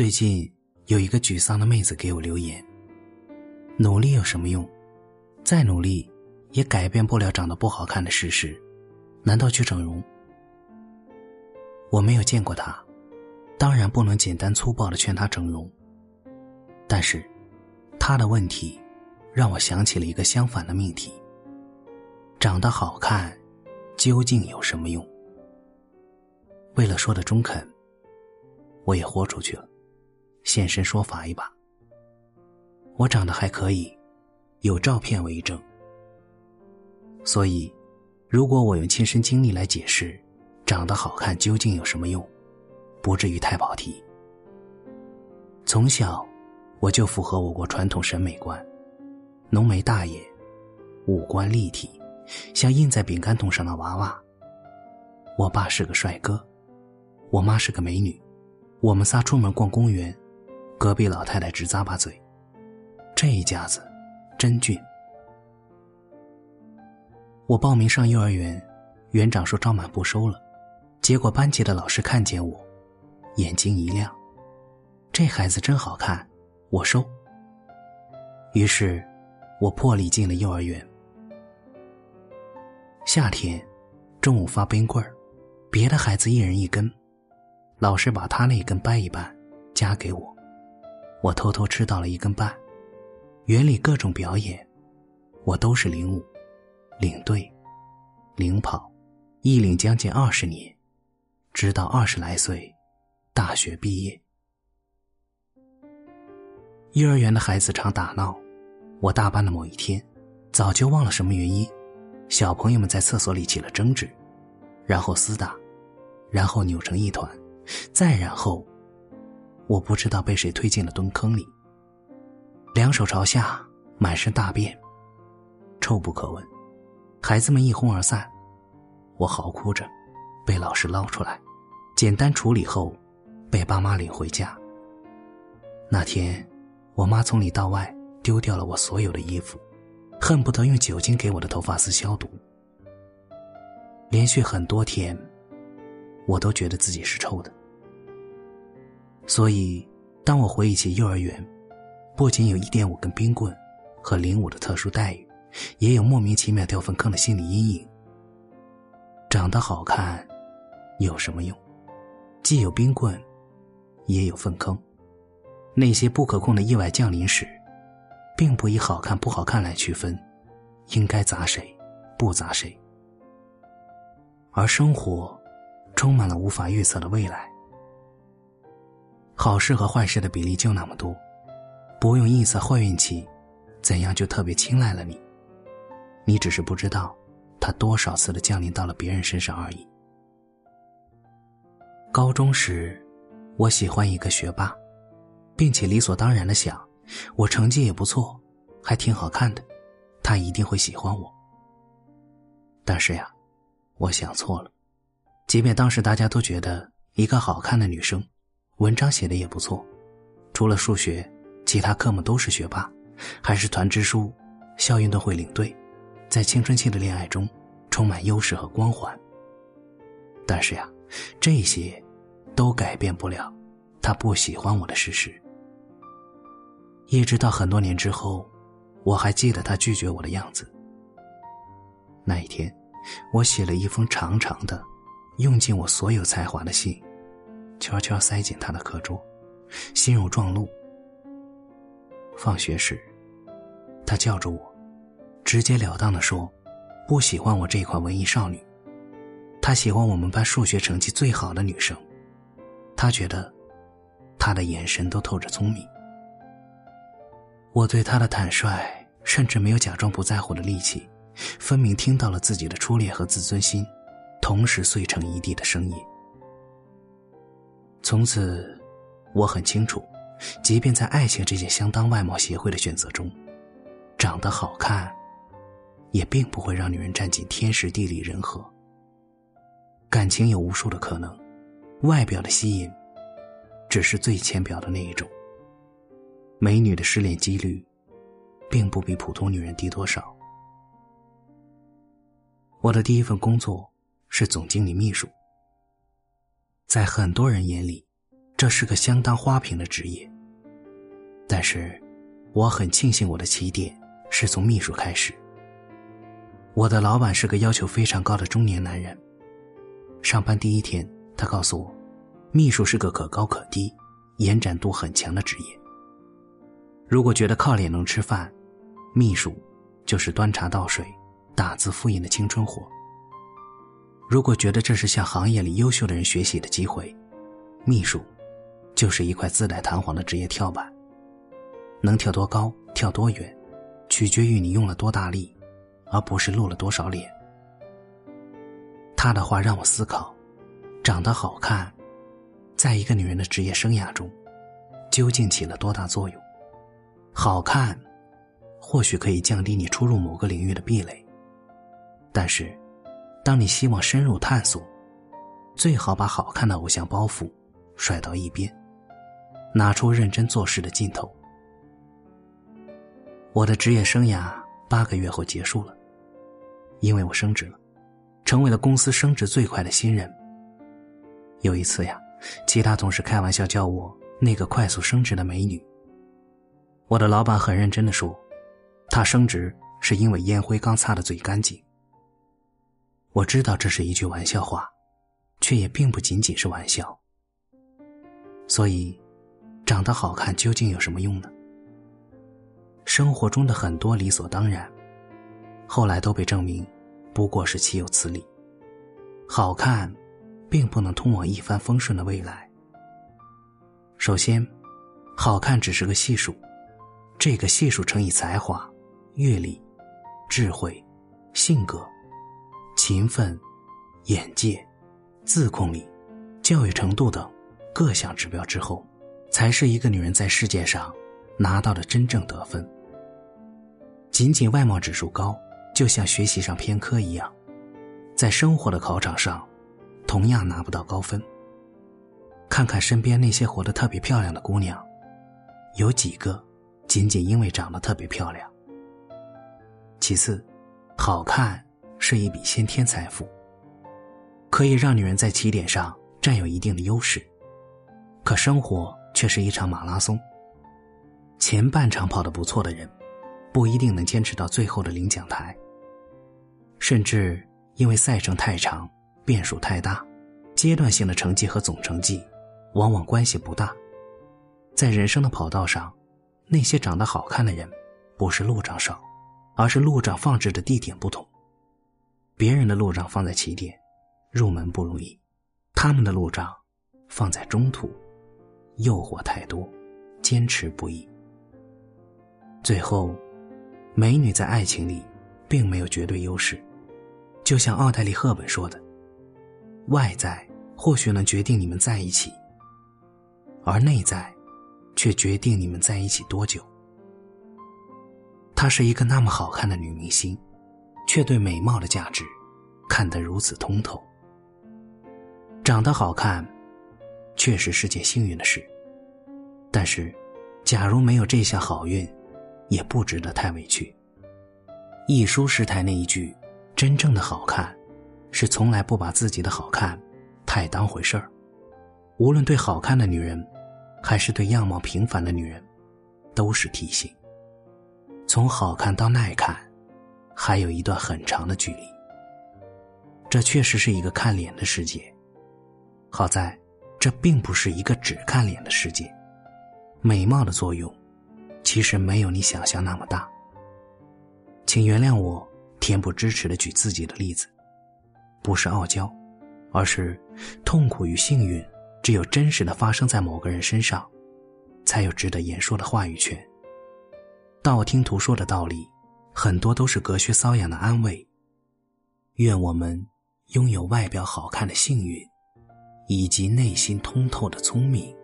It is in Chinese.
最近有一个沮丧的妹子给我留言：“努力有什么用？再努力也改变不了长得不好看的事实。难道去整容？”我没有见过她，当然不能简单粗暴的劝她整容。但是，她的问题让我想起了一个相反的命题：长得好看究竟有什么用？为了说的中肯，我也豁出去了。现身说法一把。我长得还可以，有照片为证。所以，如果我用亲身经历来解释，长得好看究竟有什么用，不至于太跑题。从小，我就符合我国传统审美观：浓眉大眼，五官立体，像印在饼干桶上的娃娃。我爸是个帅哥，我妈是个美女，我们仨出门逛公园。隔壁老太太直咂巴嘴，这一家子真俊。我报名上幼儿园，园长说招满不收了，结果班级的老师看见我，眼睛一亮，这孩子真好看，我收。于是，我破例进了幼儿园。夏天，中午发冰棍儿，别的孩子一人一根，老师把他那根掰一半，夹给我。我偷偷吃到了一根半，园里各种表演，我都是领舞、领队、领跑，一领将近二十年，直到二十来岁，大学毕业。幼儿园的孩子常打闹，我大班的某一天，早就忘了什么原因，小朋友们在厕所里起了争执，然后厮打，然后扭成一团，再然后。我不知道被谁推进了蹲坑里，两手朝下，满身大便，臭不可闻。孩子们一哄而散，我嚎哭着，被老师捞出来，简单处理后，被爸妈领回家。那天，我妈从里到外丢掉了我所有的衣服，恨不得用酒精给我的头发丝消毒。连续很多天，我都觉得自己是臭的。所以，当我回忆起幼儿园，不仅有一点五根冰棍和零五的特殊待遇，也有莫名其妙掉粪坑的心理阴影。长得好看有什么用？既有冰棍，也有粪坑。那些不可控的意外降临时，并不以好看不好看来区分，应该砸谁，不砸谁。而生活，充满了无法预测的未来。好事和坏事的比例就那么多，不用臆测坏运气，怎样就特别青睐了你？你只是不知道，它多少次的降临到了别人身上而已。高中时，我喜欢一个学霸，并且理所当然的想，我成绩也不错，还挺好看的，他一定会喜欢我。但是呀，我想错了，即便当时大家都觉得一个好看的女生。文章写的也不错，除了数学，其他科目都是学霸，还是团支书、校运动会领队，在青春期的恋爱中充满优势和光环。但是呀，这些都改变不了他不喜欢我的事实。一直到很多年之后，我还记得他拒绝我的样子。那一天，我写了一封长长的、用尽我所有才华的信。悄悄塞进他的课桌，心如撞鹿。放学时，他叫着我，直截了当的说：“不喜欢我这款文艺少女，他喜欢我们班数学成绩最好的女生。他觉得，他的眼神都透着聪明。”我对他的坦率，甚至没有假装不在乎的力气，分明听到了自己的初恋和自尊心，同时碎成一地的声音。从此，我很清楚，即便在爱情这件相当外貌协会的选择中，长得好看，也并不会让女人占尽天时地利人和。感情有无数的可能，外表的吸引，只是最浅表的那一种。美女的失恋几率，并不比普通女人低多少。我的第一份工作是总经理秘书。在很多人眼里，这是个相当花瓶的职业。但是，我很庆幸我的起点是从秘书开始。我的老板是个要求非常高的中年男人。上班第一天，他告诉我，秘书是个可高可低、延展度很强的职业。如果觉得靠脸能吃饭，秘书就是端茶倒水、打字复印的青春活。如果觉得这是向行业里优秀的人学习的机会，秘书就是一块自带弹簧的职业跳板。能跳多高、跳多远，取决于你用了多大力，而不是露了多少脸。他的话让我思考：长得好看，在一个女人的职业生涯中，究竟起了多大作用？好看，或许可以降低你出入某个领域的壁垒，但是。当你希望深入探索，最好把好看的偶像包袱甩到一边，拿出认真做事的劲头。我的职业生涯八个月后结束了，因为我升职了，成为了公司升职最快的新人。有一次呀，其他同事开玩笑叫我那个快速升职的美女。我的老板很认真的说，他升职是因为烟灰缸擦的最干净。我知道这是一句玩笑话，却也并不仅仅是玩笑。所以，长得好看究竟有什么用呢？生活中的很多理所当然，后来都被证明不过是岂有此理。好看，并不能通往一帆风顺的未来。首先，好看只是个系数，这个系数乘以才华、阅历、智慧、性格。勤奋、眼界、自控力、教育程度等各项指标之后，才是一个女人在世界上拿到的真正得分。仅仅外貌指数高，就像学习上偏科一样，在生活的考场上同样拿不到高分。看看身边那些活得特别漂亮的姑娘，有几个仅仅因为长得特别漂亮？其次，好看。是一笔先天财富，可以让女人在起点上占有一定的优势。可生活却是一场马拉松，前半场跑得不错的人，不一定能坚持到最后的领奖台。甚至因为赛程太长，变数太大，阶段性的成绩和总成绩往往关系不大。在人生的跑道上，那些长得好看的人，不是路障少，而是路障放置的地点不同。别人的路障放在起点，入门不容易；他们的路障放在中途，诱惑太多，坚持不易。最后，美女在爱情里并没有绝对优势，就像奥黛丽·赫本说的：“外在或许能决定你们在一起，而内在却决定你们在一起多久。”她是一个那么好看的女明星。却对美貌的价值看得如此通透。长得好看，确实是件幸运的事。但是，假如没有这项好运，也不值得太委屈。一书师太那一句：“真正的好看，是从来不把自己的好看太当回事儿。”无论对好看的女人，还是对样貌平凡的女人，都是提醒。从好看到耐看。还有一段很长的距离。这确实是一个看脸的世界，好在，这并不是一个只看脸的世界。美貌的作用，其实没有你想象那么大。请原谅我恬不知耻的举自己的例子，不是傲娇，而是痛苦与幸运，只有真实的发生在某个人身上，才有值得言说的话语权。道听途说的道理。很多都是隔靴搔痒的安慰。愿我们拥有外表好看的幸运，以及内心通透的聪明。